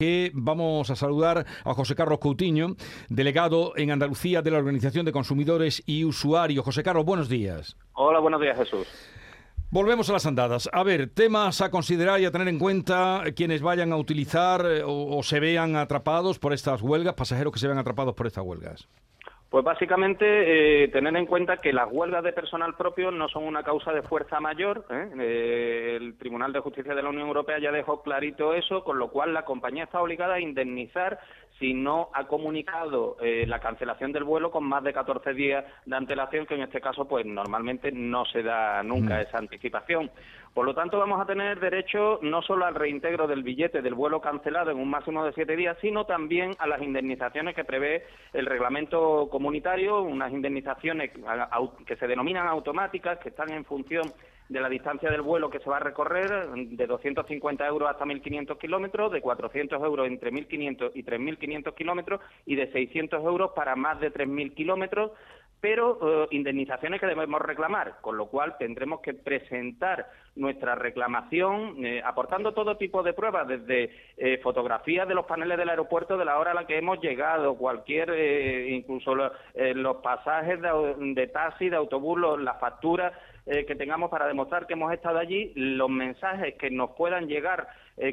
que vamos a saludar a José Carlos Coutinho, delegado en Andalucía de la Organización de Consumidores y Usuarios. José Carlos, buenos días. Hola, buenos días, Jesús. Volvemos a las andadas. A ver, temas a considerar y a tener en cuenta quienes vayan a utilizar eh, o, o se vean atrapados por estas huelgas, pasajeros que se vean atrapados por estas huelgas. Pues básicamente eh, tener en cuenta que las huelgas de personal propio no son una causa de fuerza mayor. ¿eh? Eh, el Tribunal de Justicia de la Unión Europea ya dejó clarito eso, con lo cual la compañía está obligada a indemnizar si no ha comunicado eh, la cancelación del vuelo con más de 14 días de antelación, que en este caso pues normalmente no se da nunca Mm. esa anticipación. Por lo tanto, vamos a tener derecho no solo al reintegro del billete del vuelo cancelado en un máximo de siete días, sino también a las indemnizaciones que prevé el reglamento comunitario, unas indemnizaciones que se denominan automáticas, que están en función de la distancia del vuelo que se va a recorrer, de 250 euros hasta 1.500 kilómetros, de 400 euros entre 1.500 y 3.500 kilómetros y de 600 euros para más de 3.000 kilómetros, pero eh, indemnizaciones que debemos reclamar, con lo cual tendremos que presentar nuestra reclamación eh, aportando todo tipo de pruebas, desde eh, fotografías de los paneles del aeropuerto de la hora a la que hemos llegado, cualquier, eh, incluso lo- eh, los pasajes de, taxi, de autobús, las facturas que tengamos para demostrar que hemos estado allí, los mensajes que nos puedan llegar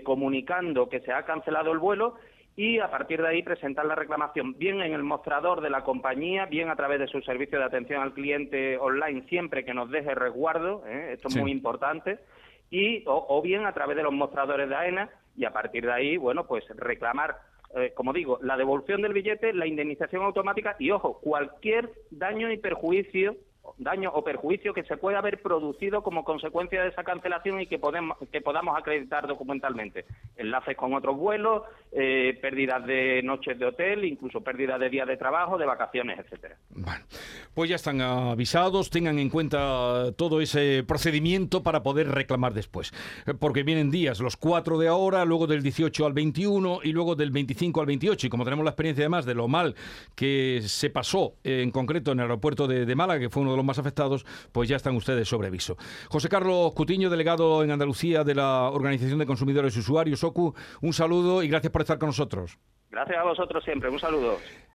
comunicando que se ha cancelado el vuelo y a partir de ahí presentar la reclamación bien en el mostrador de la compañía, bien a través de su servicio de atención al cliente online siempre que nos deje resguardo, ¿eh? esto es Sí. muy importante, y o, o bien a través de los mostradores de AENA y a partir de ahí, bueno, pues reclamar eh, como digo, la devolución del billete, la indemnización automática y, ojo, cualquier daño y perjuicio daño o perjuicio que se pueda haber producido como consecuencia de esa cancelación y que podemos que podamos acreditar documentalmente enlaces con otros vuelos eh, pérdidas de noches de hotel incluso pérdidas de días de trabajo de vacaciones etcétera Bueno, pues ya están avisados, tengan en cuenta todo ese procedimiento para poder reclamar después. Eh, Porque vienen días, los cuatro de ahora, luego del 18 al 21 y luego del 25 al 28. Y como tenemos la experiencia además de lo mal que se pasó eh, en concreto en el aeropuerto de, de Málaga, que fue uno de los más afectados, pues ya están ustedes sobre aviso. José Carlos Cutiño, delegado en Andalucía de la Organización de Consumidores y Usuarios, OCU, un saludo y gracias por estar con nosotros. gracias a vosotros siempre un saludo